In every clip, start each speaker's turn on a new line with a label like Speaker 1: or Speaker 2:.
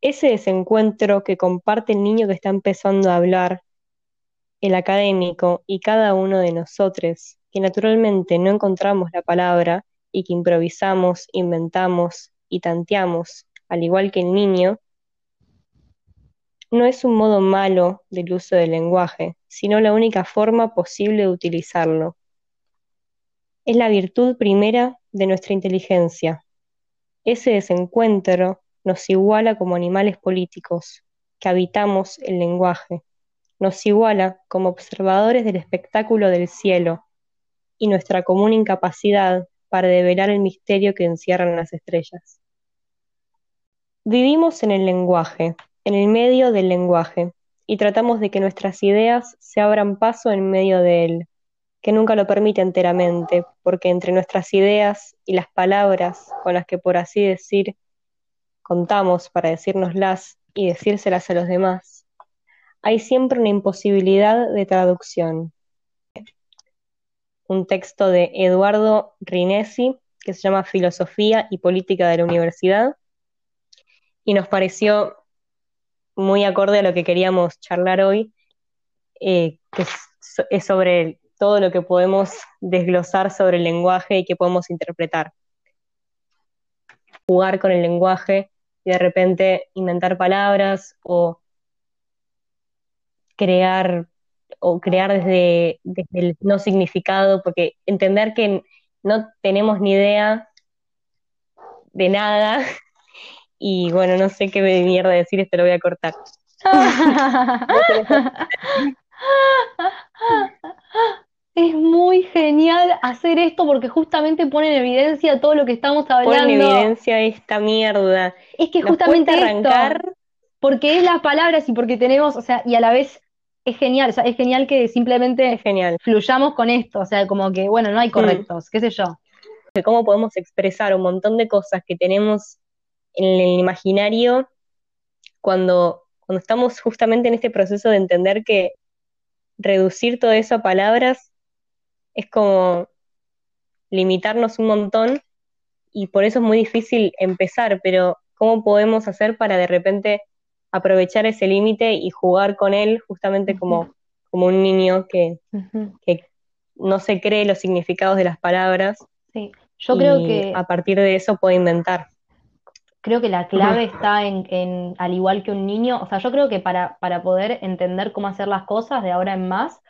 Speaker 1: ese desencuentro que comparte el niño que está empezando a hablar, el académico y cada uno de nosotros, que naturalmente no encontramos la palabra y que improvisamos, inventamos y tanteamos, al igual que el niño, no es un modo malo del uso del lenguaje, sino la única forma posible de utilizarlo. Es la virtud primera de nuestra inteligencia. Ese desencuentro nos iguala como animales políticos, que habitamos el lenguaje, nos iguala como observadores del espectáculo del cielo y nuestra común incapacidad para develar el misterio que encierran las estrellas. Vivimos en el lenguaje, en el medio del lenguaje, y tratamos de que nuestras ideas se abran paso en medio de él, que nunca lo permite enteramente, porque entre nuestras ideas y las palabras con las que por así decir contamos para decírnoslas y decírselas a los demás, hay siempre una imposibilidad de traducción. Un texto de Eduardo Rinesi que se llama Filosofía y Política de la Universidad y nos pareció muy acorde a lo que queríamos charlar hoy, eh, que es, sobre todo lo que podemos desglosar sobre el lenguaje y que podemos interpretar. Jugar con el lenguaje y de repente inventar palabras o crear o crear desde, desde el no significado, porque entender que no tenemos ni idea de nada y bueno, no sé qué mierda decir, esto lo voy a cortar.
Speaker 2: Es muy genial hacer esto porque justamente pone en evidencia todo lo que estamos hablando.
Speaker 1: Pone en evidencia esta mierda.
Speaker 2: Es que justamente arrancar... porque es las palabras y porque tenemos, o sea, y a la vez es genial, o sea, es genial que simplemente
Speaker 1: genial.
Speaker 2: fluyamos con esto, o sea, como que, bueno, no hay mm. correctos, qué sé yo.
Speaker 1: De cómo podemos expresar un montón de cosas que tenemos en el imaginario cuando, cuando estamos justamente en este proceso de entender que reducir todo eso a palabras es como limitarnos un montón y por eso es muy difícil empezar, pero ¿cómo podemos hacer para de repente aprovechar ese límite y jugar con él justamente como, como un niño que, que, no se cree los significados de las palabras.
Speaker 2: Sí, yo creo que
Speaker 1: a partir de eso puede inventar.
Speaker 2: Creo que la clave está en, en, al igual que un niño, o sea, yo creo que para, para poder entender cómo hacer las cosas de ahora en más,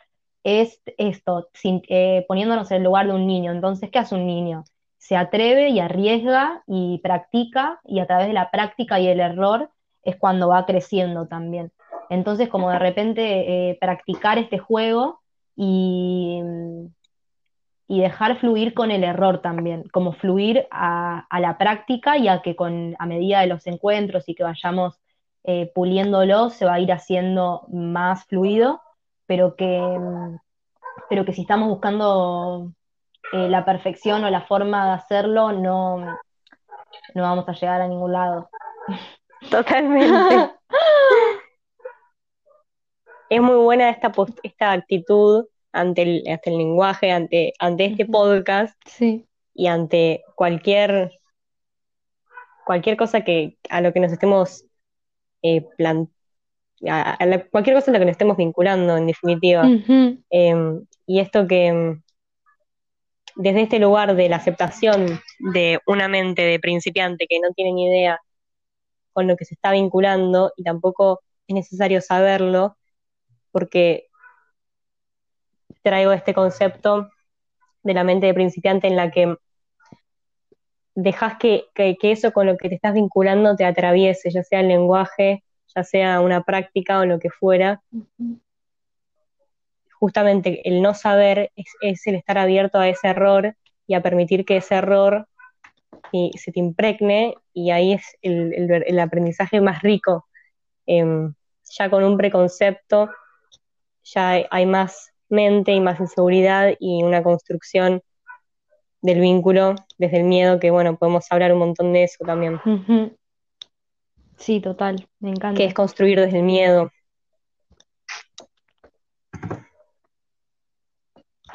Speaker 2: es esto, eh, poniéndonos en el lugar de un niño. Entonces, ¿qué hace un niño? Se atreve y arriesga y practica, y a través de la práctica y el error es cuando va creciendo también. Entonces, como de repente eh, practicar este juego y, y, dejar fluir con el error también, como fluir a, la práctica y a que con, a medida de los encuentros y que vayamos eh, puliéndolo, se va a ir haciendo más fluido, pero que, pero que si estamos buscando eh, la perfección o la forma de hacerlo, no, no vamos a llegar a ningún lado.
Speaker 1: Totalmente. es muy buena esta, esta actitud ante el, el lenguaje, ante, ante este podcast y ante cualquier, cualquier cosa que a lo que nos estemos eh, cualquier cosa a la que nos estemos vinculando, en definitiva. Em, y esto que desde este lugar de la aceptación de una mente de principiante que no tiene ni idea con lo que se está vinculando y tampoco es necesario saberlo porque traigo este concepto de la mente de principiante en la que dejas que, eso con lo que te estás vinculando te atraviese, ya sea el lenguaje, ya sea una práctica o lo que fuera. Justamente el no saber es, el estar abierto a ese error y a permitir que ese error y se te impregne y ahí es el, aprendizaje más rico. Em, ya con un preconcepto, ya hay, más mente y más inseguridad y una construcción del vínculo desde el miedo, que bueno, podemos hablar un montón de eso también.
Speaker 2: Sí, total, me encanta.
Speaker 1: Que es construir desde el miedo.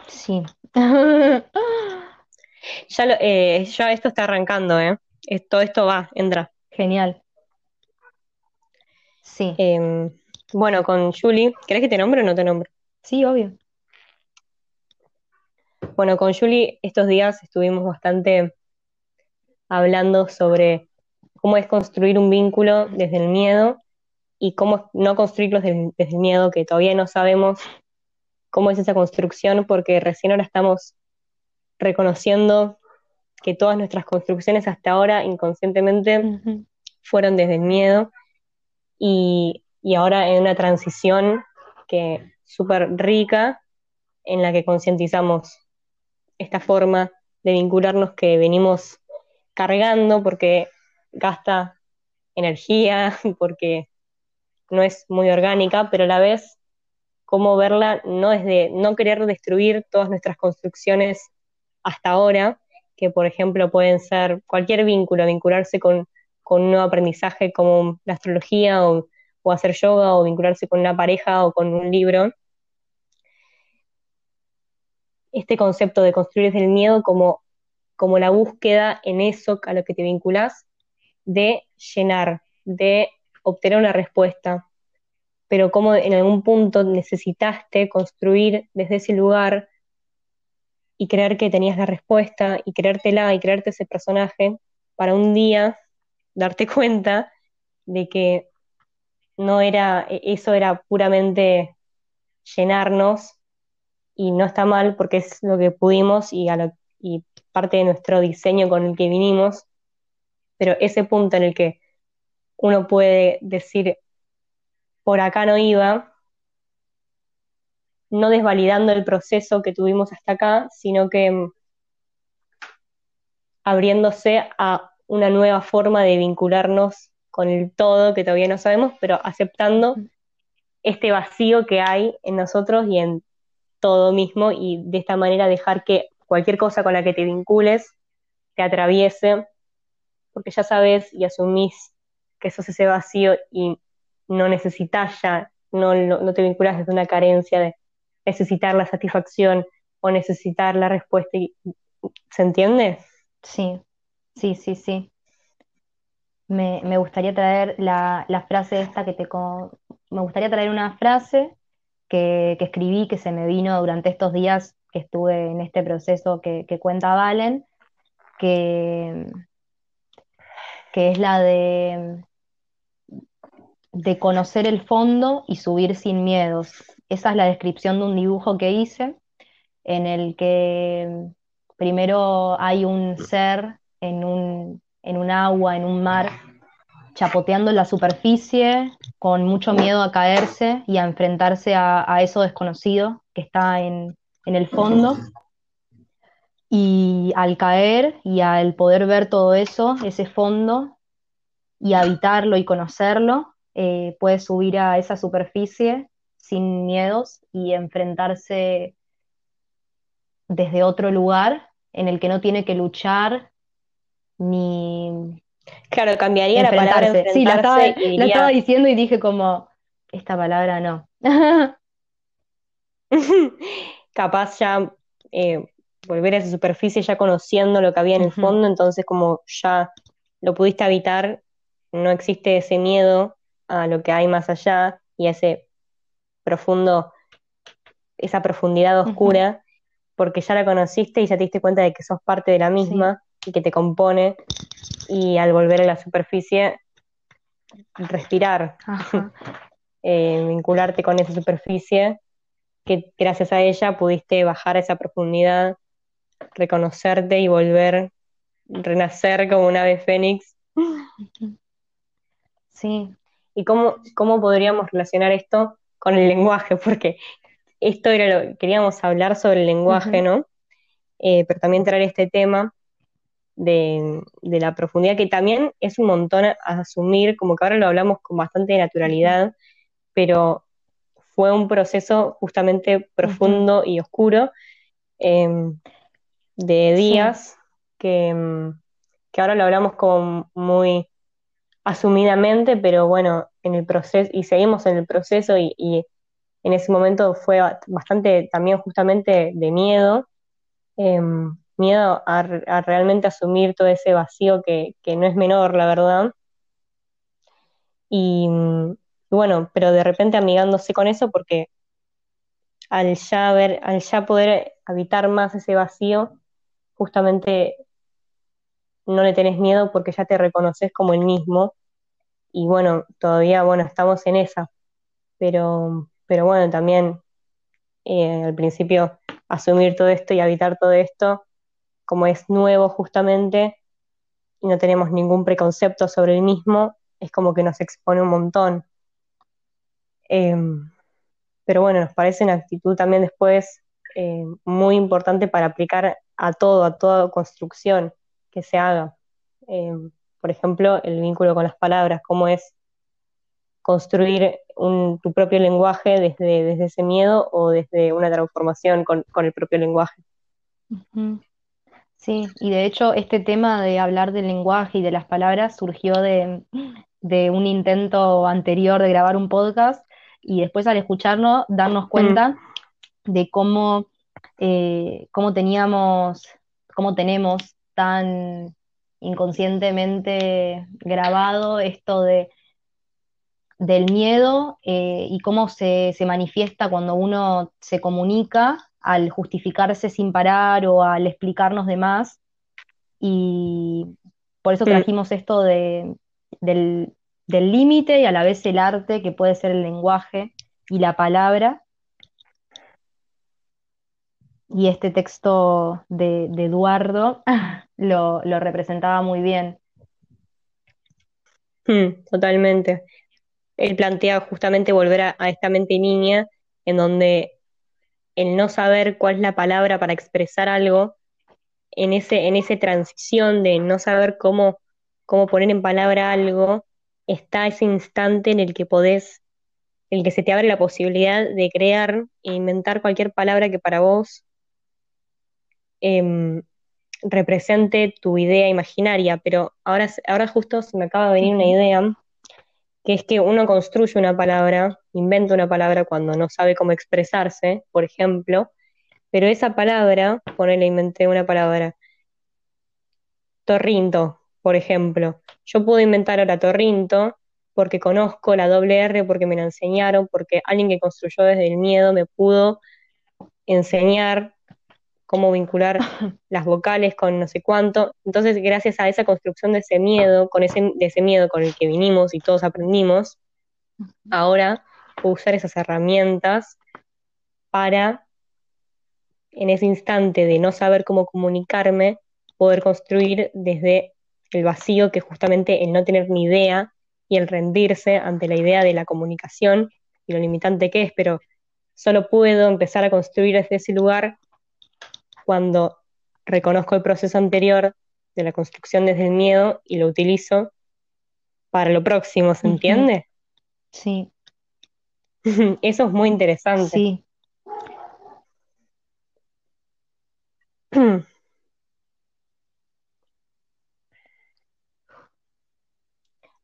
Speaker 2: Sí.
Speaker 1: Ya, lo, eh, ya esto está arrancando, ¿eh? Todo esto va, entra.
Speaker 2: Genial. Sí,
Speaker 1: Em, bueno, con Julie, ¿querés que te nombre o no te nombre?
Speaker 2: sí, obvio.
Speaker 1: Bueno, con Julie estos días estuvimos bastante hablando sobre cómo es construir un vínculo desde el miedo y cómo no construirlos desde, desde el miedo, que todavía no sabemos cómo es esa construcción, porque recién ahora estamos reconociendo que todas nuestras construcciones hasta ahora inconscientemente fueron desde el miedo. Y, y ahora en una transición que súper rica en la que concientizamos esta forma de vincularnos que venimos cargando porque gasta energía, porque no es muy orgánica, pero a la vez cómo verla no desde no querer destruir todas nuestras construcciones hasta ahora, que por ejemplo pueden ser cualquier vínculo, vincularse con, con un nuevo aprendizaje como la astrología o, o hacer yoga o vincularse con una pareja o con un libro. Este concepto de construir desde el miedo como, como la búsqueda en eso a lo que te vinculas de llenar, de obtener una respuesta, pero como en algún punto necesitaste construir desde ese lugar y creer que tenías la respuesta y creértela y creerte ese personaje para un día darte cuenta de que no era, e-, eso era puramente llenarnos y no está mal porque es lo que pudimos y, a lo, y parte de nuestro diseño con el que vinimos, pero ese punto en el que uno puede decir, por acá no iba, no desvalidando el proceso que tuvimos hasta acá, sino que mm, abriéndose a una nueva forma de vincularnos con el todo que todavía no sabemos, pero aceptando este vacío que hay en nosotros y en todo mismo y de esta manera dejar que cualquier cosa con la que te vincules te atraviese, porque ya sabes y asumís que sos ese vacío y no necesitas ya, no, no, te vinculas desde una carencia de necesitar la satisfacción o necesitar la respuesta. ¿Se entiende?
Speaker 2: Sí, sí, sí, sí. Me, me gustaría traer la, la frase esta que te... Me gustaría traer una frase que, que escribí, que se me vino durante estos días que estuve en este proceso que, que cuenta Valen, que, que es la de, de conocer el fondo y subir sin miedos. Esa es la descripción de un dibujo que hice, en el que primero hay un ser en un, en un agua, en un mar, chapoteando en la superficie, con mucho miedo a caerse y a enfrentarse a, a eso desconocido que está en, en el fondo. Y al caer y al poder ver todo eso, ese fondo, y habitarlo y conocerlo, eh, puede subir a esa superficie sin miedos y enfrentarse desde otro lugar en el que no tiene que luchar ni
Speaker 1: Claro, cambiaría la palabra
Speaker 2: enfrentarse. Sí, la estaba, la diciendo y dije como, esta palabra no.
Speaker 1: capaz ya eh, volver a esa superficie ya conociendo lo que había en el fondo, entonces como ya lo pudiste habitar, no existe ese miedo a lo que hay más allá y a ese profundo, esa profundidad oscura, porque ya la conociste y ya te diste cuenta de que sos parte de la misma y que te compone, y al volver a la superficie, respirar, eh, vincularte con esa superficie, que gracias a ella pudiste bajar a esa profundidad, reconocerte y volver, renacer como un ave fénix.
Speaker 2: Sí,
Speaker 1: ¿Y cómo, cómo podríamos relacionar esto con el lenguaje? Porque esto era lo queríamos hablar sobre el lenguaje. ¿no? Eh, pero también traer este tema de, de la profundidad, que también es un montón a asumir, como que ahora lo hablamos con bastante naturalidad, pero fue un proceso justamente profundo y oscuro eh, de
Speaker 2: Sí.
Speaker 1: días que, mm, que ahora lo hablamos como muy asumidamente, pero bueno, en el proceso, y seguimos en el proceso, y, y en ese momento fue ba- bastante también justamente de miedo, eh, miedo a realmente asumir todo ese vacío que, que no es menor, la verdad. Y, mm, bueno, pero de repente amigándose con eso porque al ya ver, al ya poder habitar más ese vacío, justamente no le tenés miedo porque ya te reconoces como el mismo. Y bueno, todavía, bueno, estamos en esa. Pero, pero bueno, también eh, al principio asumir todo esto y habitar todo esto, como es nuevo justamente, y no tenemos ningún preconcepto sobre el mismo, es como que nos expone un montón. Em, pero bueno, nos parece una actitud también después eh, muy importante para aplicar a todo, a toda construcción que se haga. Em, por ejemplo, el vínculo con las palabras, cómo es construir tu propio lenguaje desde, desde ese miedo o desde una transformación con, el propio lenguaje.
Speaker 2: Sí, y de hecho este tema de hablar del lenguaje y de las palabras surgió de, un intento anterior de grabar un podcast y después al escucharlo darnos cuenta de cómo, eh, cómo teníamos, cómo tenemos tan inconscientemente grabado esto de del miedo eh, y cómo se, manifiesta cuando uno se comunica al justificarse sin parar o al explicarnos de más. Y por eso trajimos esto de, del límite y a la vez el arte que puede ser el lenguaje y la palabra. Y este texto de, Eduardo lo, representaba muy bien.
Speaker 1: Hmm, totalmente él plantea justamente volver a, esta mente niña, en donde el no saber cuál es la palabra para expresar algo, en en esa transición de no saber cómo, cómo poner en palabra algo, está ese instante en el que podés, en el que se te abre la posibilidad de crear e inventar cualquier palabra que para vos em, represente tu idea imaginaria. Pero ahora, ahora justo se me acaba de venir una idea que es que uno construye una palabra, inventa una palabra cuando no sabe cómo expresarse, por ejemplo, pero esa palabra, ponele, inventé una palabra, torrinto, por ejemplo. Yo puedo inventar ahora torrinto porque conozco la doble R, porque me la enseñaron, porque alguien que construyó desde el miedo me pudo enseñar cómo vincular las vocales con no sé cuánto. Entonces, gracias a esa construcción de ese miedo, con ese, de ese miedo con el que vinimos y todos aprendimos, ahora puedo usar esas herramientas para, en ese instante de no saber cómo comunicarme, poder construir desde el vacío que justamente el no tener ni idea y el rendirse ante la idea de la comunicación y lo limitante que es, pero solo puedo empezar a construir desde ese lugar cuando reconozco el proceso anterior de la construcción desde el miedo y lo utilizo para lo próximo, ¿se entiende?
Speaker 2: Sí.
Speaker 1: Eso es muy interesante.
Speaker 2: Sí.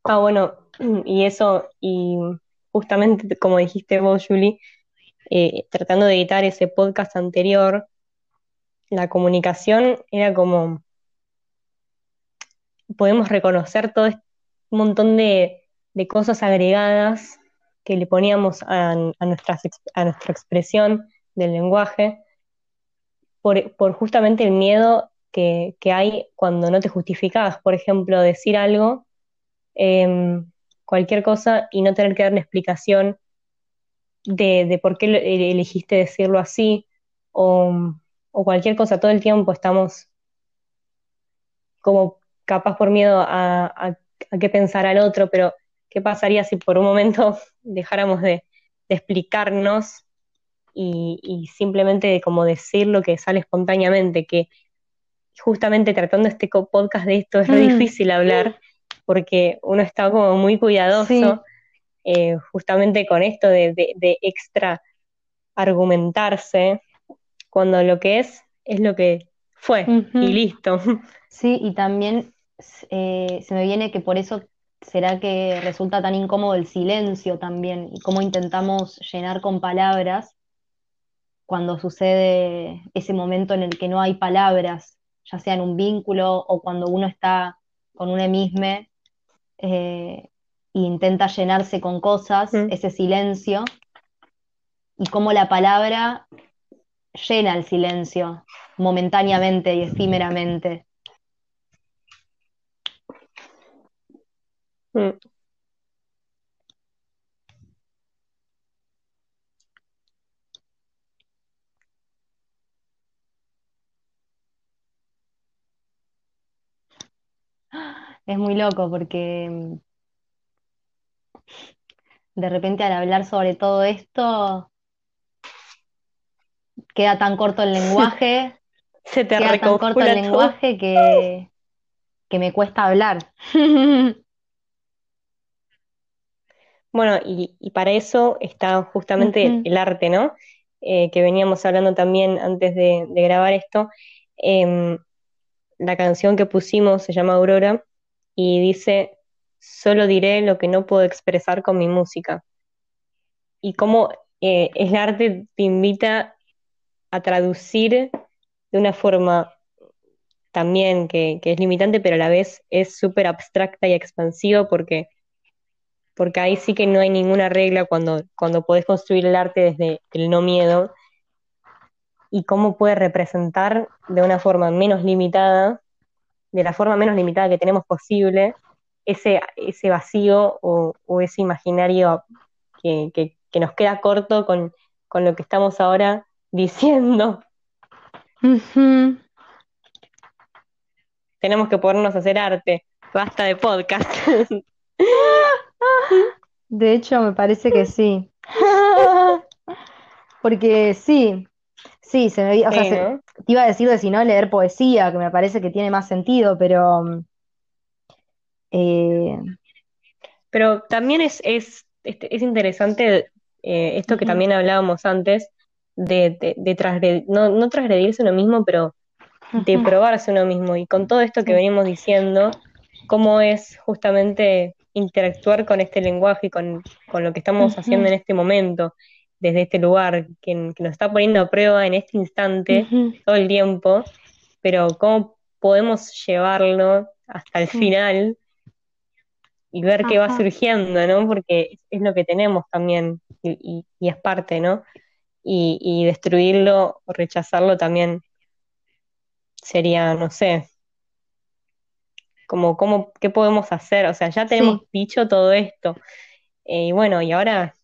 Speaker 1: Ah, bueno, y eso, y justamente como dijiste vos, Julie, eh, tratando de editar ese podcast anterior, la comunicación era como, podemos reconocer todo este montón de, cosas agregadas que le poníamos a, nuestra, a nuestra expresión del lenguaje por, justamente el miedo que, hay cuando no te justificabas. Por ejemplo, decir algo, em, cualquier cosa, y no tener que dar una explicación de, de por qué elegiste decirlo así, o, o cualquier cosa, todo el tiempo estamos como capaz por miedo a, a, qué pensar al otro, pero ¿qué pasaría si por un momento dejáramos de, explicarnos y, simplemente como decir lo que sale espontáneamente? Que justamente tratando este podcast de esto es muy mm. difícil hablar porque uno está como muy cuidadoso eh, justamente con esto de, de extra argumentarse cuando lo que es es lo que fue y listo.
Speaker 2: Sí, y también eh, se me viene que por eso será que resulta tan incómodo el silencio también y cómo intentamos llenar con palabras cuando sucede ese momento en el que no hay palabras, ya sea en un vínculo o cuando uno está con un emisme, eh, e intenta llenarse con cosas, ese silencio, y cómo la palabra llena el silencio momentáneamente y efímeramente.
Speaker 1: Mm.
Speaker 2: Es muy loco porque mm, de repente al hablar sobre todo esto queda tan corto el lenguaje,
Speaker 1: Se te
Speaker 2: queda tan corto el
Speaker 1: todo.
Speaker 2: lenguaje que, que me cuesta hablar.
Speaker 1: Bueno, y, y para eso está justamente el, arte, ¿no? Eh, que veníamos hablando también antes de, de grabar esto. Em, la canción que pusimos se llama Aurora y dice, solo diré lo que no puedo expresar con mi música. Y cómo eh, el arte te invita a traducir de una forma también que, que es limitante, pero a la vez es súper abstracta y expansiva porque porque ahí sí que no hay ninguna regla cuando, cuando podés construir el arte desde el no miedo. Y cómo puede representar de una forma menos limitada, de la forma menos limitada que tenemos posible, ese, ese vacío o, ese imaginario que, que, que nos queda corto con, con lo que estamos ahora diciendo. Tenemos que ponernos a hacer arte, basta de podcast.
Speaker 2: De hecho, me parece que sí. Porque sí, sí, se me, o sea,
Speaker 1: Sí,
Speaker 2: se-
Speaker 1: ¿no?
Speaker 2: te iba a decir de si no leer poesía, que me parece que tiene más sentido, pero eh,
Speaker 1: Pero también es, es, este, es interesante eh, esto que también hablábamos antes, de, de, de transgredir- no, no transgredirse uno mismo, pero de probarse uno mismo. Y con todo esto que venimos diciendo, cómo es justamente interactuar con este lenguaje y con, con lo que estamos haciendo en este momento, desde este lugar, que, que nos está poniendo a prueba en este instante, todo el tiempo, pero cómo podemos llevarlo hasta el final y ver qué va surgiendo, ¿no? Porque es, es lo que tenemos también y, y- y es parte, ¿no? Y, y destruirlo o rechazarlo también sería, no sé, como, como, ¿qué podemos hacer? O sea, ya tenemos
Speaker 2: sí,
Speaker 1: dicho todo esto, eh, y bueno, y ahora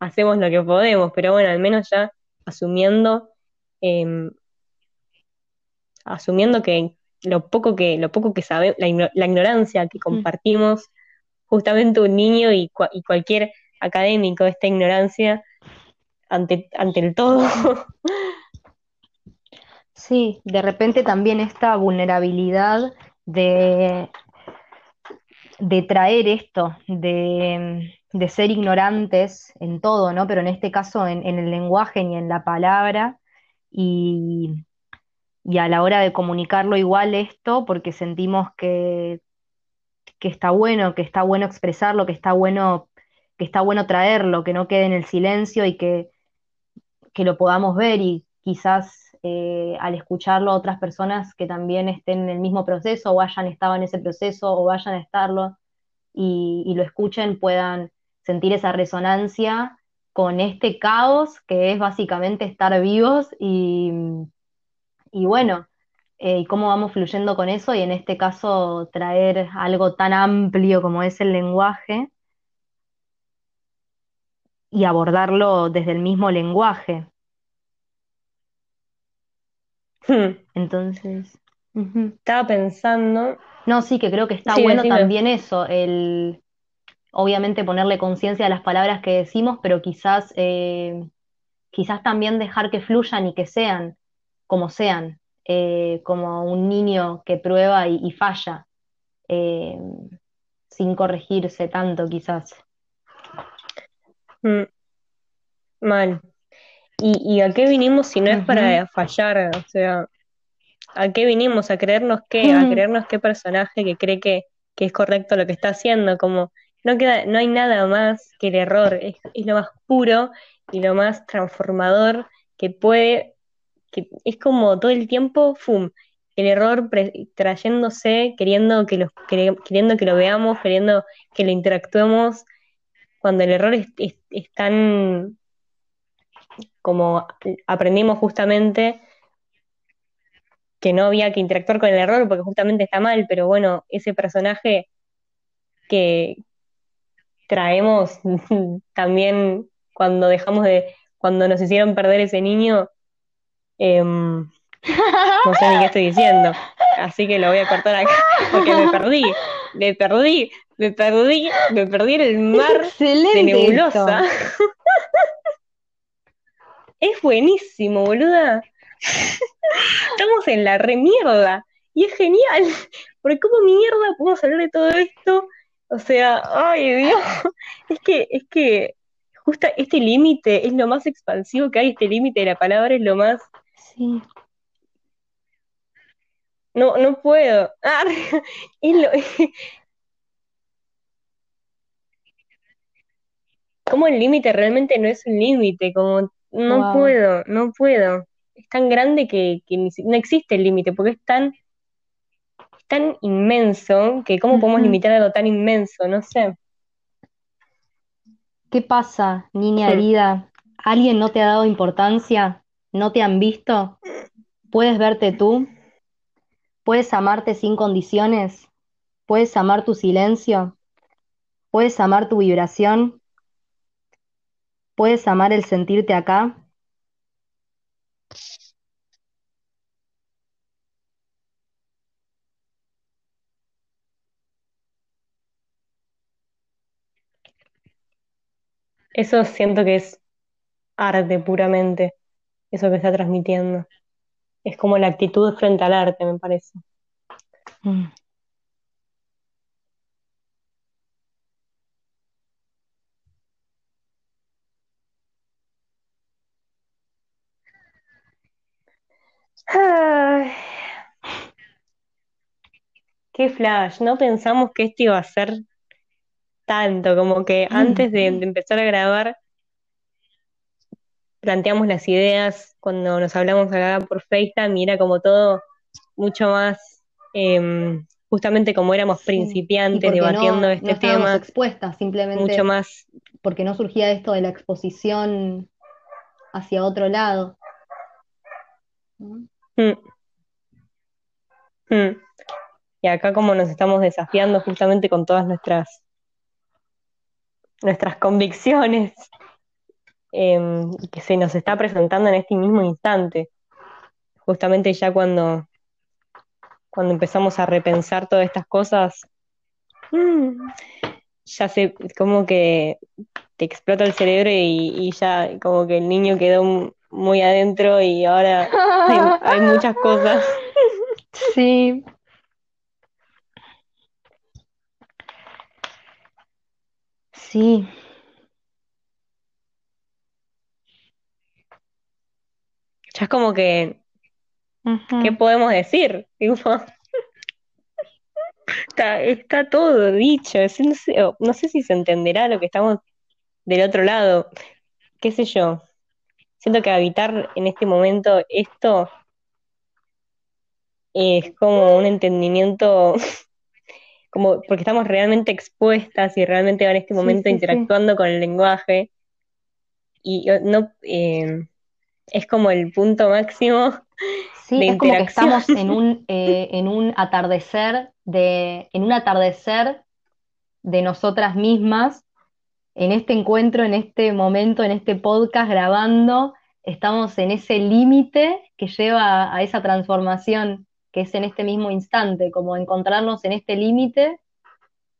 Speaker 1: hacemos lo que podemos, pero bueno, al menos ya asumiendo, em, asumiendo que lo poco que, lo poco que sabemos, la, la ignorancia que
Speaker 2: ujú,
Speaker 1: compartimos justamente un niño y, cua- y cualquier académico, esta ignorancia ante, ante el todo.
Speaker 2: Sí, de repente también esta vulnerabilidad de, de traer esto, de, de ser ignorantes en todo, ¿no? Pero en este caso en, el lenguaje y en la palabra, y, y a la hora de comunicarlo igual esto, porque sentimos que, que está bueno, que está bueno expresarlo, que está bueno, que está bueno traerlo, que no quede en el silencio y que, que lo podamos ver y quizás eh, al escucharlo otras personas que también estén en el mismo proceso o hayan estado en ese proceso o vayan a estarlo y, lo escuchen puedan sentir esa resonancia con este caos que es básicamente estar vivos y, y bueno, eh, y cómo vamos fluyendo con eso y en este caso traer algo tan amplio como es el lenguaje y abordarlo desde el mismo lenguaje. Entonces, ujú.
Speaker 1: Estaba pensando,
Speaker 2: No, sí, que creo que está
Speaker 1: sí,
Speaker 2: bueno
Speaker 1: decime.
Speaker 2: también eso, el obviamente ponerle conciencia a las palabras que decimos, pero quizás, eh, quizás también dejar que fluyan y que sean como sean, eh, como un niño que prueba y, y falla, eh, sin corregirse tanto quizás.
Speaker 1: Mm, mal. ¿Y, y a qué vinimos si no es para fallar? O sea, ¿a qué vinimos? ¿A creernos qué? ¿A creernos qué personaje que cree que, que es correcto lo que está haciendo? Como no queda, no hay nada más que el error, es, es lo más puro y lo más transformador que puede, que es como todo el tiempo, ¡fum! el error trayéndose, queriendo que, los, queriendo que lo veamos, queriendo que lo interactuemos, cuando el error es, tan como aprendimos justamente que no había que interactuar con el error porque justamente está mal, pero bueno, ese personaje que traemos también cuando dejamos de, cuando nos hicieron perder ese niño, em, no sé ni qué estoy diciendo, así que lo voy a cortar acá porque me perdí, me perdí, me perdí, me perdí en el mar de nebulosa. Es buenísimo, boluda. Estamos en la remierda y es genial, porque cómo mierda podemos hablar de todo esto. O sea, ay Dios, es que, es que justo este límite es lo más expansivo que hay, este límite de la palabra es lo más,
Speaker 2: Sí.
Speaker 1: no, no puedo. Ah, es lo, como el límite realmente no es un límite, como no
Speaker 2: Wow.
Speaker 1: puedo, no puedo. Es tan grande que, no existe el límite, porque es tan, es tan inmenso que cómo podemos limitar algo tan inmenso, no sé.
Speaker 2: ¿Qué pasa, niña
Speaker 1: Hmm.
Speaker 2: herida? ¿Alguien no te ha dado importancia? ¿No te han visto? ¿Puedes verte tú? ¿Puedes amarte sin condiciones? ¿Puedes amar tu silencio? ¿Puedes amar tu vibración? ¿Puedes amar el sentirte acá?
Speaker 1: Eso siento que es arte puramente, eso que está transmitiendo. Es como la actitud frente al arte, me parece.
Speaker 2: Mm.
Speaker 1: Ay, qué flash, no pensamos que esto iba a ser tanto, como que antes de, de empezar a grabar planteamos las ideas cuando nos hablamos acá por FaceTime y era como todo mucho más, em, justamente como éramos principiantes
Speaker 2: no,
Speaker 1: debatiendo
Speaker 2: no
Speaker 1: este
Speaker 2: estábamos
Speaker 1: tema,
Speaker 2: expuestas,
Speaker 1: mucho
Speaker 2: simplemente
Speaker 1: más,
Speaker 2: porque no surgía esto de la exposición hacia otro lado. ¿no?
Speaker 1: Mm, mm. Y acá como nos estamos desafiando justamente con todas nuestras, nuestras convicciones, em, que se nos está presentando en este mismo instante, justamente ya cuando, cuando empezamos a repensar todas estas cosas, mm, ya sé, como que te explota el cerebro y, y ya como que el niño quedó muy adentro y ahora hay, hay muchas cosas.
Speaker 2: Sí. Sí.
Speaker 1: Ya es como que, ¿qué podemos decir? Está, está todo dicho. No sé, no sé si se entenderá lo que estamos del otro lado. ¿Qué sé yo? Siento que habitar en este momento esto es como un entendimiento, como porque estamos realmente expuestas y realmente en este momento
Speaker 2: sí, sí.
Speaker 1: interactuando con el lenguaje y no eh, es como el punto máximo
Speaker 2: Sí,
Speaker 1: de
Speaker 2: es como que estamos en un, eh, en un atardecer de, en un atardecer de nosotras mismas, en este encuentro, en este momento, en este podcast grabando, estamos en ese límite que lleva a, esa transformación, que es en este mismo instante, como encontrarnos en este límite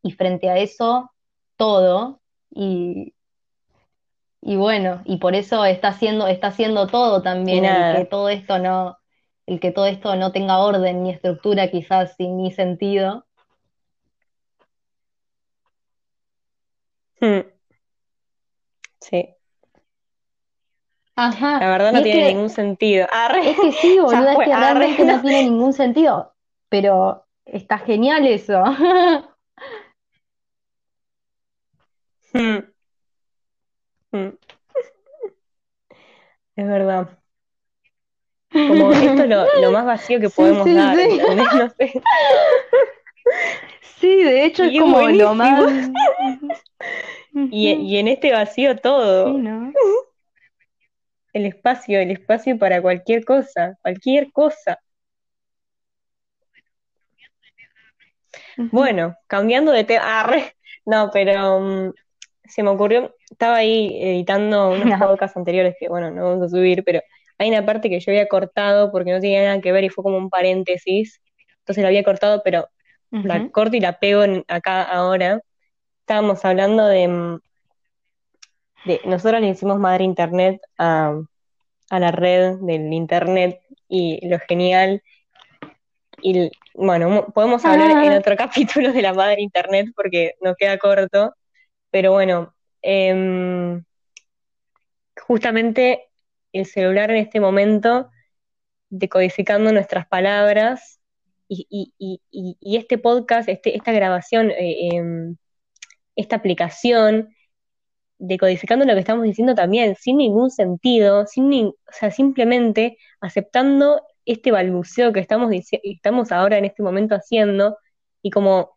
Speaker 2: y frente a eso todo. Y, y bueno, y por eso está haciendo, está haciendo todo también, el que todo esto no, el que todo esto no tenga orden ni estructura, quizás ni sentido.
Speaker 1: mm, sí, la
Speaker 2: Ajá,
Speaker 1: verdad
Speaker 2: y
Speaker 1: no tiene
Speaker 2: que,
Speaker 1: ningún sentido. Arre,
Speaker 2: es que sí,
Speaker 1: ya
Speaker 2: boluda, es que realmente no
Speaker 1: no.
Speaker 2: tiene ningún sentido, pero está genial eso.
Speaker 1: Mm, mm, es verdad. Como esto es lo, lo más vacío que
Speaker 2: Sí,
Speaker 1: podemos
Speaker 2: sí,
Speaker 1: dar,
Speaker 2: sí.
Speaker 1: No sé.
Speaker 2: Sí, de hecho es
Speaker 1: Y es
Speaker 2: como lo
Speaker 1: buenísimo.
Speaker 2: más.
Speaker 1: Y, y en este vacío todo,
Speaker 2: Sí, ¿no?
Speaker 1: el espacio, el espacio para cualquier cosa, cualquier cosa. Bueno, cambiando de tema, no, pero mm, se me ocurrió, estaba ahí editando unos
Speaker 2: No.
Speaker 1: podcasts anteriores que, bueno, no vamos a subir, pero hay una parte que yo había cortado porque no tenía nada que ver y fue como un paréntesis, entonces la había cortado, pero la corto y la pego en- acá ahora. Estábamos hablando de, mm, de, nosotros le hicimos madre internet a, a la red del internet y lo genial y bueno, mo- podemos hablar en
Speaker 2: Ah.
Speaker 1: otro capítulo de la madre internet porque nos queda corto, pero bueno, em, justamente el celular en este momento decodificando nuestras palabras y, y- y- este podcast, este, esta grabación, eh, em, esta aplicación, decodificando lo que estamos diciendo también, sin ningún sentido, sin ni- o sea, simplemente aceptando este balbuceo que estamos, estamos ahora en este momento haciendo y como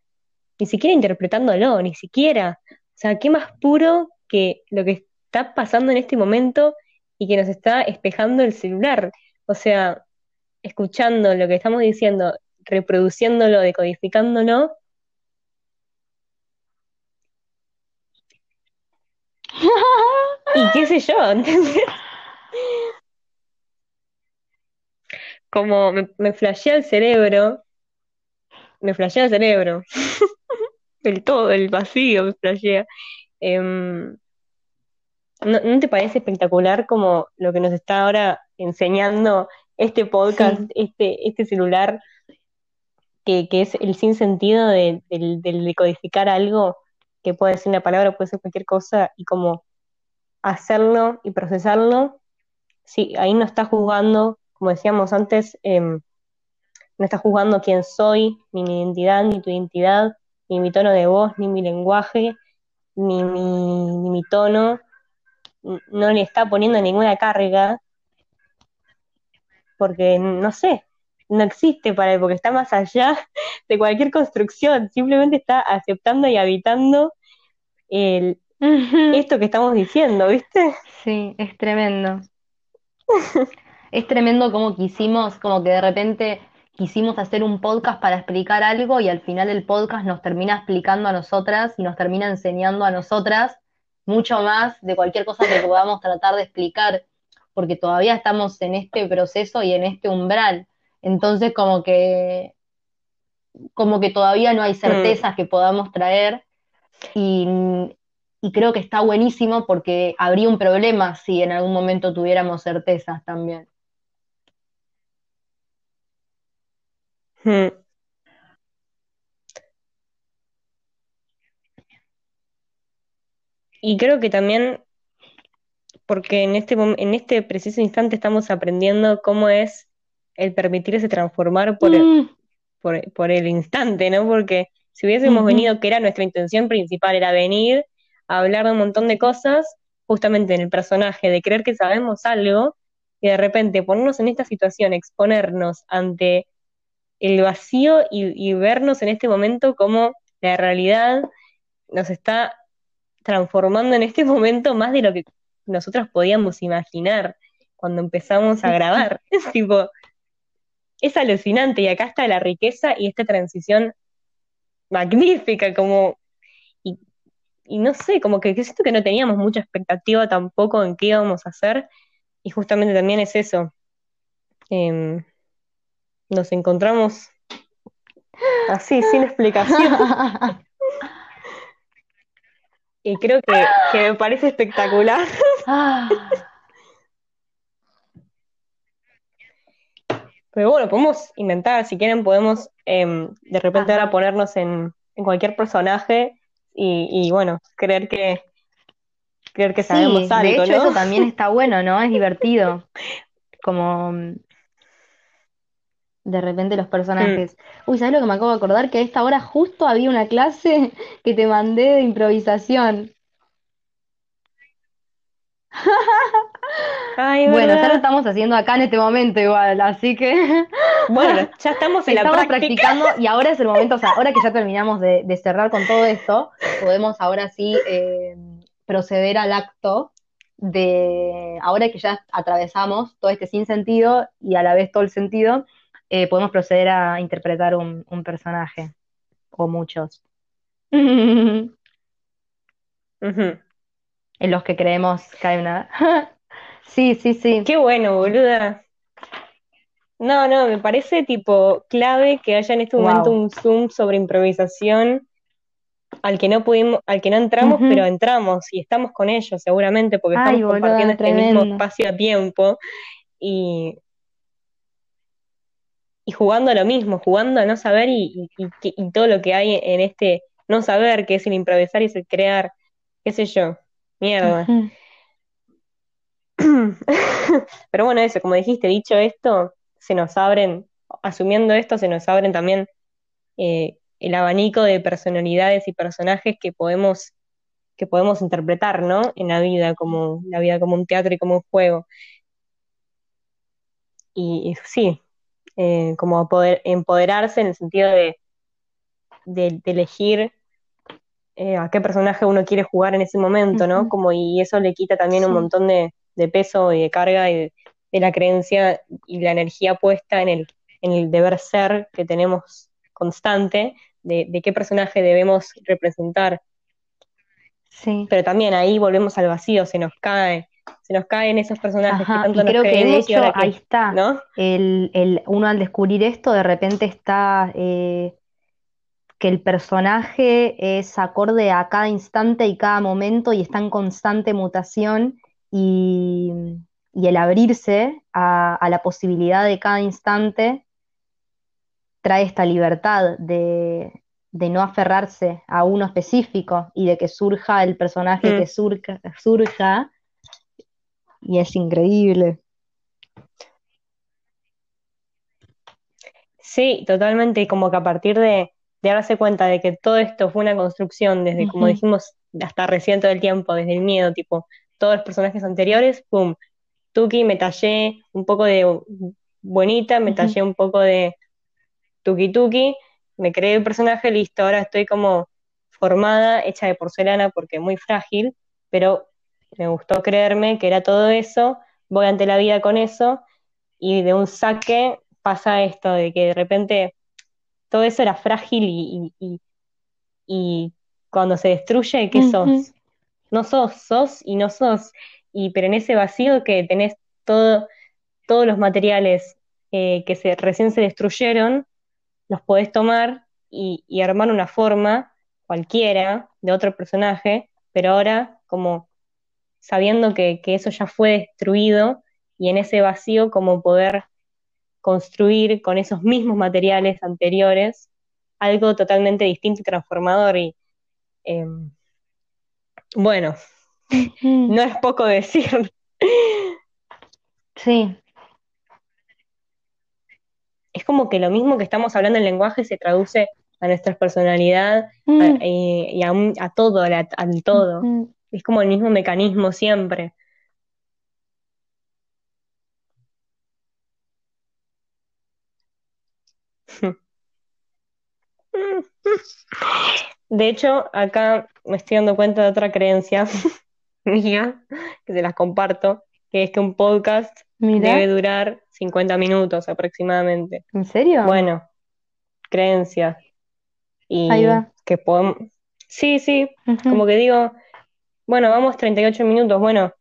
Speaker 1: ni siquiera interpretándolo, ni siquiera. O sea, qué más puro que lo que está pasando en este momento y que nos está espejando el celular. O sea, escuchando lo que estamos diciendo, reproduciéndolo, decodificándolo, y qué sé yo, ¿entendés? Como me, me flashea el cerebro, me flashea el cerebro, el todo, el vacío me flashea. Em, ¿no, no te parece espectacular como lo que nos está ahora enseñando este podcast,
Speaker 2: Sí.
Speaker 1: este, este celular, que, que es el sinsentido de, del, decodificar algo, que puede ser una palabra, puede ser cualquier cosa, y como hacerlo y procesarlo, sí, ahí no está juzgando, como decíamos antes, em, no está juzgando quién soy, ni mi identidad, ni tu identidad, ni mi tono de voz, ni mi lenguaje, ni mi, ni mi tono, no le está poniendo ninguna carga, porque no sé, no existe para él, porque está más allá de cualquier construcción, simplemente está aceptando y habitando el, esto que estamos diciendo, ¿viste?
Speaker 2: Sí, es tremendo. Es tremendo como quisimos, como que de repente quisimos hacer un podcast para explicar algo y al final el podcast nos termina explicando a nosotras y nos termina enseñando a nosotras mucho más de cualquier cosa que podamos tratar de explicar, porque todavía estamos en este proceso y en este umbral. Entonces como que, como que todavía no hay certezas que podamos traer y, y creo que está buenísimo porque habría un problema si en algún momento tuviéramos certezas también.
Speaker 1: Mm. Y creo que también, porque en este, en este preciso instante estamos aprendiendo cómo es el permitirse transformar por el,
Speaker 2: Mm,
Speaker 1: por, por el instante, ¿no? Porque si hubiésemos venido, que era nuestra intención principal, era venir a hablar de un montón de cosas, justamente en el personaje, de creer que sabemos algo, y de repente ponernos en esta situación, exponernos ante el vacío y, y vernos en este momento como la realidad nos está transformando en este momento más de lo que nosotros podíamos imaginar cuando empezamos a grabar. Es tipo, es alucinante y acá está la riqueza y esta transición magnífica, como, y, y no sé, como que, que siento que no teníamos mucha expectativa tampoco en qué íbamos a hacer, y justamente también es eso. Em, nos encontramos así, sin explicación, y creo que, que me parece espectacular. Pero bueno, podemos inventar, si quieren, podemos em, de repente
Speaker 2: Ajá.
Speaker 1: ahora ponernos en, en cualquier personaje y, y, bueno, creer que creer que
Speaker 2: sí,
Speaker 1: sabemos
Speaker 2: de
Speaker 1: algo,
Speaker 2: hecho eso también está bueno, ¿no? Es divertido. Como mm, de repente los
Speaker 1: Mm.
Speaker 2: personajes. Uy, ¿sabes lo que me acabo de acordar? Que a esta hora justo había una clase que te mandé de improvisación.
Speaker 1: Ay,
Speaker 2: Bueno, ya lo estamos haciendo acá en este momento igual, así que
Speaker 1: Bueno, ya estamos en la práctica.
Speaker 2: practicando y ahora es el momento, o sea, ahora que ya terminamos de, de cerrar con todo esto, podemos ahora sí eh, proceder al acto de, ahora que ya atravesamos todo este sinsentido y a la vez todo el sentido, eh, podemos proceder a interpretar un, un personaje, o muchos, en los que creemos que hay una... Sí, sí, sí.
Speaker 1: Qué bueno, boluda. No, no, me parece tipo clave que haya en este momento
Speaker 2: Wow.
Speaker 1: un Zoom sobre improvisación al que no pudimos, al que no entramos, pero entramos y estamos con ellos seguramente porque
Speaker 2: Ay,
Speaker 1: estamos
Speaker 2: boluda,
Speaker 1: compartiendo este mismo
Speaker 2: tremendo.
Speaker 1: espacio-tiempo y, y jugando a lo mismo, jugando a no saber y, y- y todo lo que hay en este no saber, que es el improvisar y es el crear, qué sé yo, mierda. Pero bueno, eso, como dijiste, dicho esto, se nos abren, asumiendo esto, se nos abren también eh, el abanico de personalidades y personajes que podemos, que podemos interpretar, ¿no? En la vida, como la vida como un teatro y como un juego. Y, y sí, eh, como poder empoderarse en el sentido de, de- de elegir eh, a qué personaje uno quiere jugar en ese momento, ¿no? Como, y eso le quita también un montón de, de peso y de carga y de, la creencia y la energía puesta en el, en el deber ser que tenemos constante, de, de qué personaje debemos representar.
Speaker 2: Sí.
Speaker 1: Pero también ahí volvemos al vacío, se nos cae, se nos caen esos personajes que tanto
Speaker 2: y
Speaker 1: nos
Speaker 2: creo que de hecho
Speaker 1: qué,
Speaker 2: ahí está.
Speaker 1: ¿no?
Speaker 2: El, el, uno al descubrir esto, de repente está eh, que el personaje es acorde a cada instante y cada momento y está en constante mutación y, y el abrirse a, a la posibilidad de cada instante trae esta libertad de, de no aferrarse a uno específico y de que surja el personaje
Speaker 1: Mm.
Speaker 2: que surca, surja y es increíble.
Speaker 1: Sí, totalmente, y como que a partir de, de darse cuenta de que todo esto fue una construcción desde, como dijimos, hasta recién todo el tiempo, desde el miedo, tipo, todos los personajes anteriores, pum, Tuki, me tallé un poco de buenita, me tallé un poco de Tuki Tuki, me creé el personaje, listo, ahora estoy como formada, hecha de porcelana porque muy frágil, pero me gustó creerme que era todo eso, voy ante la vida con eso, y de un saque pasa esto, de que de repente todo eso era frágil y, y, y- y cuando se destruye, ¿qué
Speaker 2: Ujú.
Speaker 1: sos? No sos, sos y no sos. Y, pero en ese vacío que tenés todo, todos los materiales eh, que recién se destruyeron, los podés tomar y, armar una forma cualquiera de otro personaje, pero ahora como sabiendo que, eso ya fue destruido y en ese vacío como poder construir con esos mismos materiales anteriores algo totalmente distinto y transformador. Y eh, bueno, no es poco decir.
Speaker 2: Sí,
Speaker 1: Es como que lo mismo que estamos hablando en lenguaje se traduce a nuestra personalidad a-
Speaker 2: Mm.
Speaker 1: y, y a, un- a todo, a al todo. Es como el mismo mecanismo siempre. De hecho, acá me estoy dando cuenta de otra creencia mía, que se las comparto, que es que un podcast debe durar 50 minutos aproximadamente.
Speaker 2: ¿en serio?
Speaker 1: Bueno, creencias.
Speaker 2: Ahí
Speaker 1: Y
Speaker 2: va.
Speaker 1: que podemos... Sí, sí, como que digo, bueno, vamos 38 minutos. Bueno,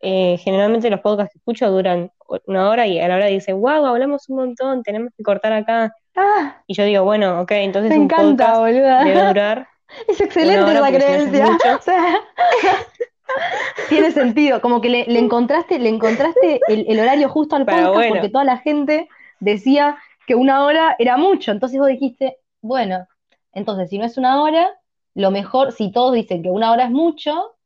Speaker 1: eh, generalmente los podcasts que escucho duran una hora y a la hora dicen, wow, hablamos un montón, tenemos que cortar acá.
Speaker 2: Ah,
Speaker 1: Y yo digo, bueno, ok, entonces
Speaker 2: me
Speaker 1: un
Speaker 2: encanta,
Speaker 1: podcast
Speaker 2: boluda.
Speaker 1: debe durar
Speaker 2: Es excelente
Speaker 1: una hora
Speaker 2: esa
Speaker 1: no
Speaker 2: creencia.
Speaker 1: mucho.
Speaker 2: O sea, tiene sentido. Como que le, le encontraste, le encontraste el, el horario justo al
Speaker 1: Pero
Speaker 2: podcast
Speaker 1: bueno.
Speaker 2: porque toda la gente decía que una hora era mucho. Entonces vos dijiste, bueno, entonces si no es una hora, lo mejor, si todos dicen que una hora es mucho,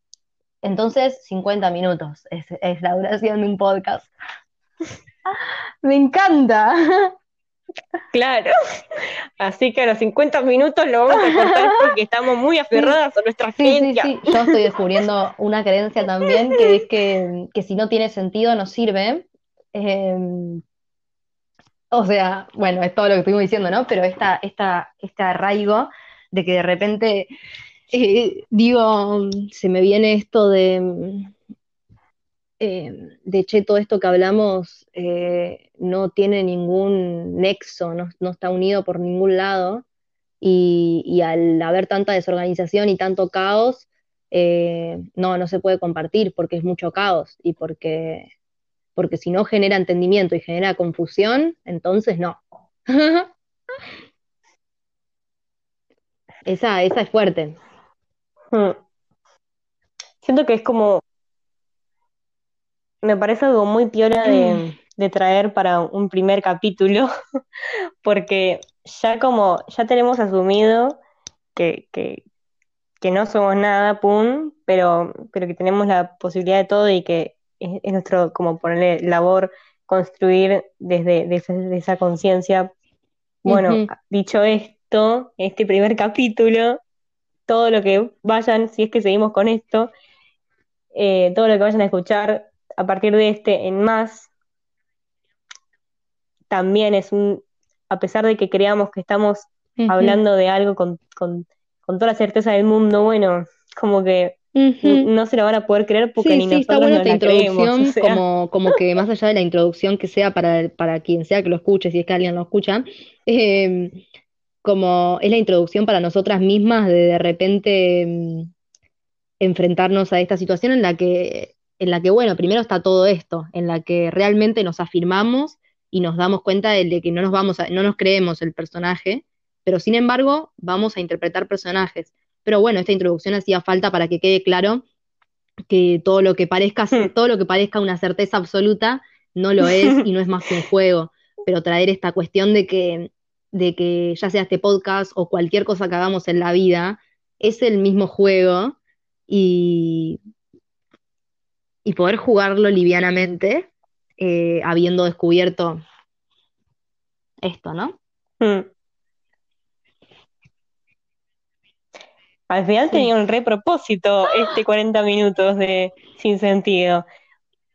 Speaker 2: entonces 50 minutos es, es la duración de un podcast. Me encanta.
Speaker 1: Claro. Así que a los 50 minutos lo vamos a contar porque estamos muy aferradas a nuestra
Speaker 2: sí,
Speaker 1: creencia.
Speaker 2: sí. Yo estoy descubriendo una creencia también, que es que, que si no tiene sentido no sirve. Eh, o sea, bueno, es todo lo que estuvimos diciendo, ¿no? Pero esta, esta, este arraigo de que de repente, eh, digo, se me viene esto de, eh, de che, todo esto que hablamos eh, no tiene ningún nexo, no, está unido por ningún lado, y, y al haber tanta desorganización y tanto caos, eh, no, no se puede compartir porque es mucho caos y porque, porque si no genera entendimiento y genera confusión, entonces no. Esa, esa es fuerte.
Speaker 1: Hmm. Siento que es como, me parece algo muy piola de, de traer para un primer capítulo, porque ya como, ya tenemos asumido que, que, que no somos nada, pum, pero, pero que tenemos la posibilidad de todo y que es, es nuestro, como ponerle labor, construir desde, desde esa conciencia. Bueno, dicho esto, este primer capítulo, todo lo que vayan, si es que seguimos con esto, eh, todo lo que vayan a escuchar a partir de este en más, también es un, a pesar de que creamos que estamos hablando de algo con, con, con toda la certeza del mundo, bueno, como que no se lo van a poder creer porque
Speaker 2: Sí,
Speaker 1: ni
Speaker 2: sí, está
Speaker 1: nosotros
Speaker 2: buena
Speaker 1: nos
Speaker 2: esta
Speaker 1: la creemos, o
Speaker 2: introducción,
Speaker 1: sea,
Speaker 2: como, como que más allá de la introducción que sea para, para quien sea que lo escuche, si es que alguien lo escucha, eh, como es la introducción para nosotras mismas de de repente mm, enfrentarnos a esta situación en la que, en la que, bueno, primero está todo esto, en la que realmente nos afirmamos y nos damos cuenta de, de que no nos vamos a, no nos creemos el personaje, pero sin embargo vamos a interpretar personajes. Pero bueno, esta introducción hacía falta para que quede claro que todo lo que parezca, todo lo que parezca una certeza absoluta no lo es y no es más que un juego, pero traer esta cuestión de que, de que ya sea este podcast o cualquier cosa que hagamos en la vida, es el mismo juego y, y poder jugarlo livianamente, eh, habiendo descubierto esto, ¿no?
Speaker 1: mm. Al final
Speaker 2: Sí.
Speaker 1: tenía un re propósito este 40 minutos de sin sentido.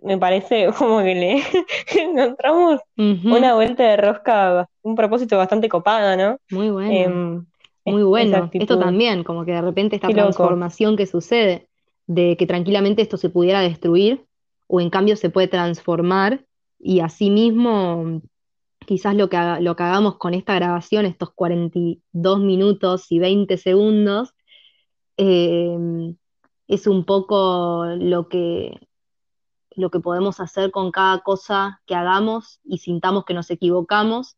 Speaker 1: Me parece como que le encontramos una vuelta de rosca, un propósito bastante copado, ¿no?
Speaker 2: Muy bueno.
Speaker 1: Em,
Speaker 2: Muy bueno. Esto también, como que de repente esta
Speaker 1: Qué loco.
Speaker 2: transformación que sucede, de que tranquilamente esto se pudiera destruir, o en cambio se puede transformar, y asimismo, quizás lo que, lo que hagamos con esta grabación, estos 42 minutos y 20 segundos, eh, es un poco lo que, lo que podemos hacer con cada cosa que hagamos y sintamos que nos equivocamos.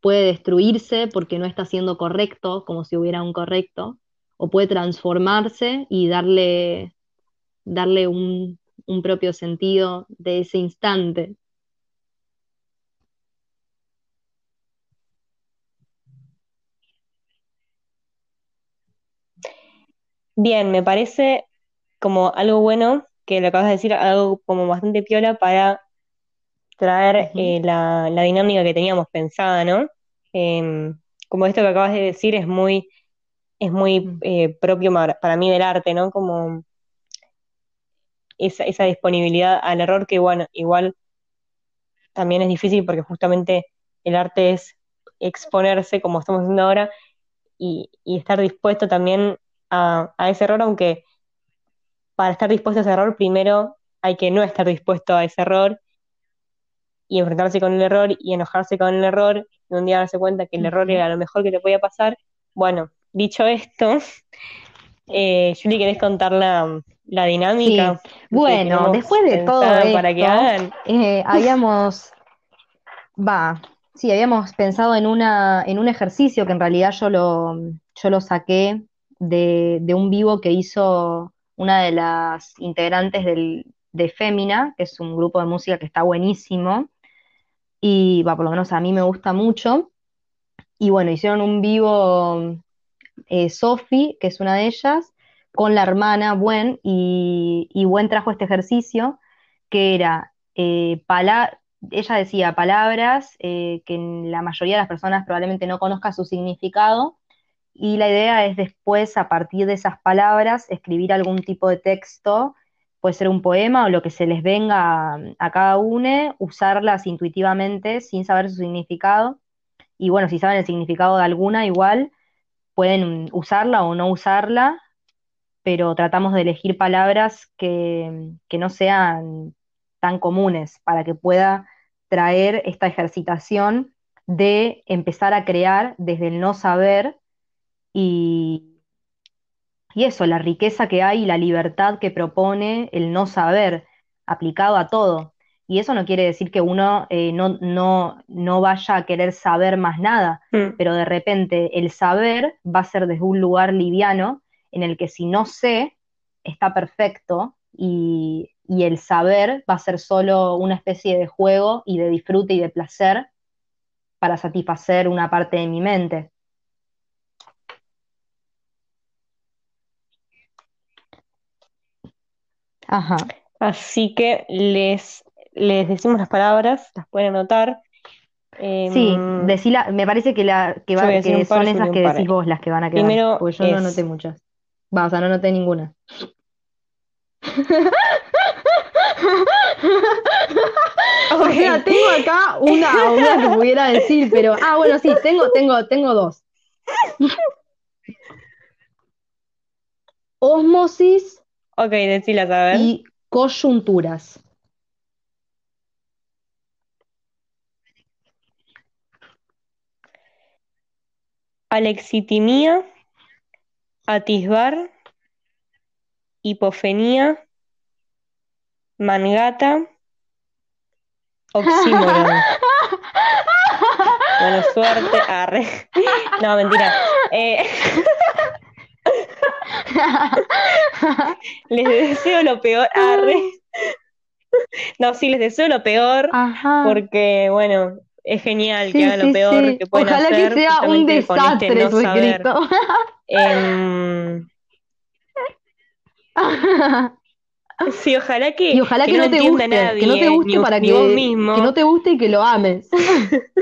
Speaker 2: Puede destruirse porque no está siendo correcto, como si hubiera un correcto, o puede transformarse y darle, darle un, un propio sentido de ese instante.
Speaker 1: Bien, me parece como algo bueno que lo acabas de decir, algo como bastante piola para traer eh, la, la dinámica que teníamos pensada, ¿no? Em, como esto que acabas de decir es muy, es muy eh, propio para mí del arte, ¿no? Como esa, esa disponibilidad al error que, bueno, igual también es difícil porque justamente el arte es exponerse como estamos haciendo ahora y, y estar dispuesto también a, a ese error, aunque para estar dispuesto a ese error primero hay que no estar dispuesto a ese error y enfrentarse con el error y enojarse con el error y un día darse cuenta que el error era lo mejor que te podía pasar. Bueno, dicho esto, eh, Julie, ¿querés contar la, la
Speaker 2: Sí,
Speaker 1: dinámica que
Speaker 2: bueno, después de todo
Speaker 1: para que hagan?
Speaker 2: eh, habíamos, va, sí, habíamos pensado en una, en un ejercicio que en realidad yo lo, yo lo saqué de, de un vivo que hizo una de las integrantes del, de Fémina, que es un grupo de música que está buenísimo, y va, por lo menos a mí me gusta mucho. Y bueno, hicieron un vivo eh, Sofi, que es una de ellas, con la hermana Gwen, y, y Gwen trajo este ejercicio que era eh, ella decía palabras eh, que la mayoría de las personas probablemente no conozca su significado, y la idea es después, a partir de esas palabras, escribir algún tipo de texto, puede ser un poema o lo que se les venga a, a cada uno, usarlas intuitivamente sin saber su significado. Y bueno, si saben el significado de alguna, igual pueden usarla o no usarla, pero tratamos de elegir palabras que, que no sean tan comunes para que pueda traer esta ejercitación de empezar a crear desde el no saber y, y eso, la riqueza que hay y la libertad que propone el no saber aplicado a todo. Y eso no quiere decir que uno eh, no, no, no vaya a querer saber más nada,
Speaker 1: Mm,
Speaker 2: pero de repente el saber va a ser desde un lugar liviano en el que si no sé, está perfecto y, y el saber va a ser solo una especie de juego y de disfrute y de placer para satisfacer una parte de mi mente. Ajá.
Speaker 1: Así que les, les decimos las palabras, las pueden anotar.
Speaker 2: Sí,
Speaker 1: Em,
Speaker 2: decila, me parece que, la, que, va- que
Speaker 1: par,
Speaker 2: son esas que
Speaker 1: par.
Speaker 2: decís vos las que van a quedar,
Speaker 1: Primero
Speaker 2: porque yo no anoté muchas. Va, o sea, no anoté ninguna. O sea, tengo acá una, una que pudiera decir, pero. Ah, bueno, sí, tengo, tengo, tengo dos. Ósmosis
Speaker 1: Ok, decilas a ver.
Speaker 2: y coyunturas.
Speaker 1: Alexitimía, atisbar, hipofenía, mangata, oxímoron. Buena suerte. Arre. No, mentira. Eh, les deseo lo peor. Arre. No, sí, les deseo lo peor
Speaker 2: Ajá.
Speaker 1: porque, bueno, es genial que
Speaker 2: Sí,
Speaker 1: hagan lo peor
Speaker 2: sí.
Speaker 1: que pueden
Speaker 2: Ojalá
Speaker 1: hacer
Speaker 2: que sea un
Speaker 1: este
Speaker 2: desastre
Speaker 1: no
Speaker 2: su escrito.
Speaker 1: Em, sí, ojalá que,
Speaker 2: Y ojalá que, no, te guste,
Speaker 1: nadie,
Speaker 2: que no te guste
Speaker 1: ni,
Speaker 2: para
Speaker 1: ni
Speaker 2: que,
Speaker 1: vos mismo.
Speaker 2: que no te guste y que lo ames.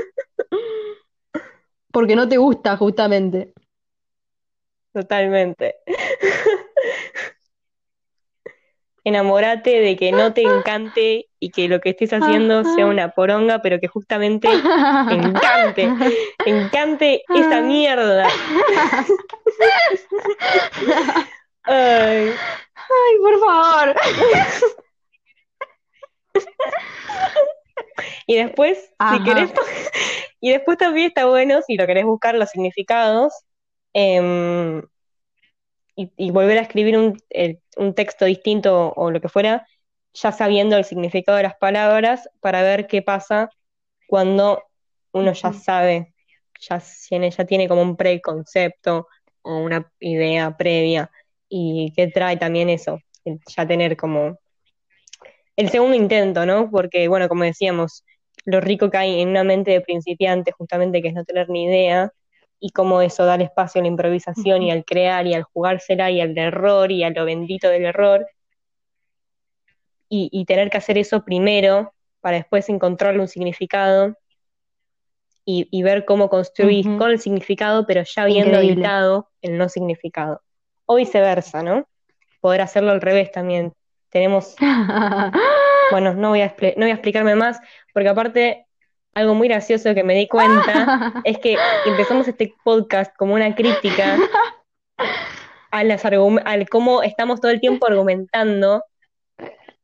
Speaker 2: Porque no te gusta, justamente.
Speaker 1: Totalmente. Enamórate de que no te encante y que lo que estés haciendo sea una poronga, pero que justamente te encante, te encante esa mierda. Ay,
Speaker 2: Ay, por favor.
Speaker 1: y después, si querés, y después también está bueno, si lo querés buscar los significados, em, y, y volver a escribir un, el- un texto distinto o lo que fuera, ya sabiendo el significado de las palabras, para ver qué pasa cuando uno ya sabe, ya tiene, ya tiene como un preconcepto o una idea previa, y que trae también eso, el ya tener como el segundo intento, ¿no? Porque, bueno, como decíamos, lo rico que hay en una mente de principiante, justamente, que es no tener ni idea, y cómo eso da espacio a la improvisación y al crear y al jugársela y al error y a lo bendito del error, y, y tener que hacer eso primero para después encontrarle un significado y, y ver cómo construís con el significado, pero ya habiendo
Speaker 2: Increíble.
Speaker 1: habitado el no significado. O viceversa, ¿no? Poder hacerlo al revés también. Tenemos bueno, no voy a, no voy a explicarme más, porque aparte, algo muy gracioso que me di cuenta es que empezamos este podcast como una crítica a las al cómo estamos todo el tiempo argumentando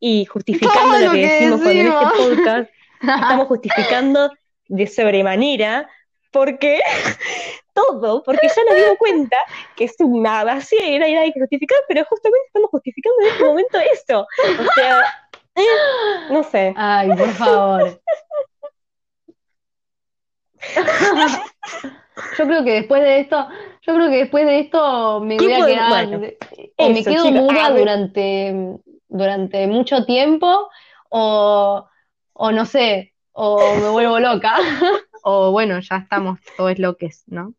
Speaker 1: y justificando lo
Speaker 2: lo
Speaker 1: que
Speaker 2: que
Speaker 1: decimos este
Speaker 2: decimos.
Speaker 1: podcast estamos justificando de sobremanera, porque todo, porque ya nos dimos cuenta que es una basura y hay que justificar, pero justamente estamos justificando en este momento esto. O sea, eh, no sé.
Speaker 2: Ay, por favor. Yo creo que después de esto, yo creo que después de esto me
Speaker 1: ¿Qué
Speaker 2: voy a quedar,
Speaker 1: bueno,
Speaker 2: o me quedo muda
Speaker 1: Ah,
Speaker 2: durante, durante mucho tiempo, o, o no sé, o me vuelvo loca, o bueno, ya estamos todos loques, ¿no?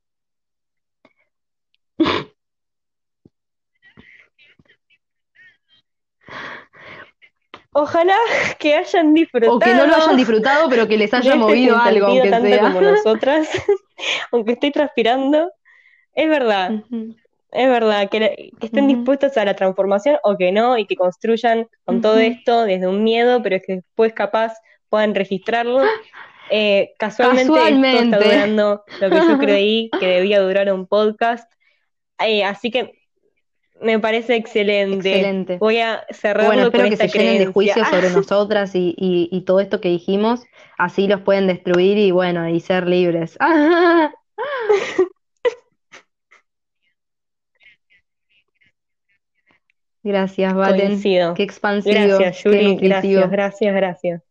Speaker 1: Ojalá que hayan disfrutado.
Speaker 2: O que no lo hayan disfrutado, pero que les haya
Speaker 1: este
Speaker 2: movido algo, aunque
Speaker 1: tanto
Speaker 2: sea.
Speaker 1: como nosotras, aunque estoy transpirando. Es verdad, es verdad, que, estén
Speaker 2: Ujú.
Speaker 1: dispuestos a la transformación o que no, y que construyan con todo esto desde un miedo, pero que después capaz puedan registrarlo. Eh, casualmente, esto
Speaker 2: Casualmente.
Speaker 1: está durando lo que yo creí que debía durar un podcast. Eh, así que me parece excelente.
Speaker 2: Excelente.
Speaker 1: Voy a cerrarlo
Speaker 2: Bueno, espero
Speaker 1: con
Speaker 2: que se
Speaker 1: esta
Speaker 2: llenen de
Speaker 1: creencia.
Speaker 2: juicios sobre nosotras y, y- y todo esto que dijimos, así los pueden destruir y bueno, y ser libres. Gracias, Valen.
Speaker 1: Coincido.
Speaker 2: Qué expansivo,
Speaker 1: Gracias,
Speaker 2: qué
Speaker 1: Yuri.
Speaker 2: nutritivo.
Speaker 1: Gracias, gracias, gracias.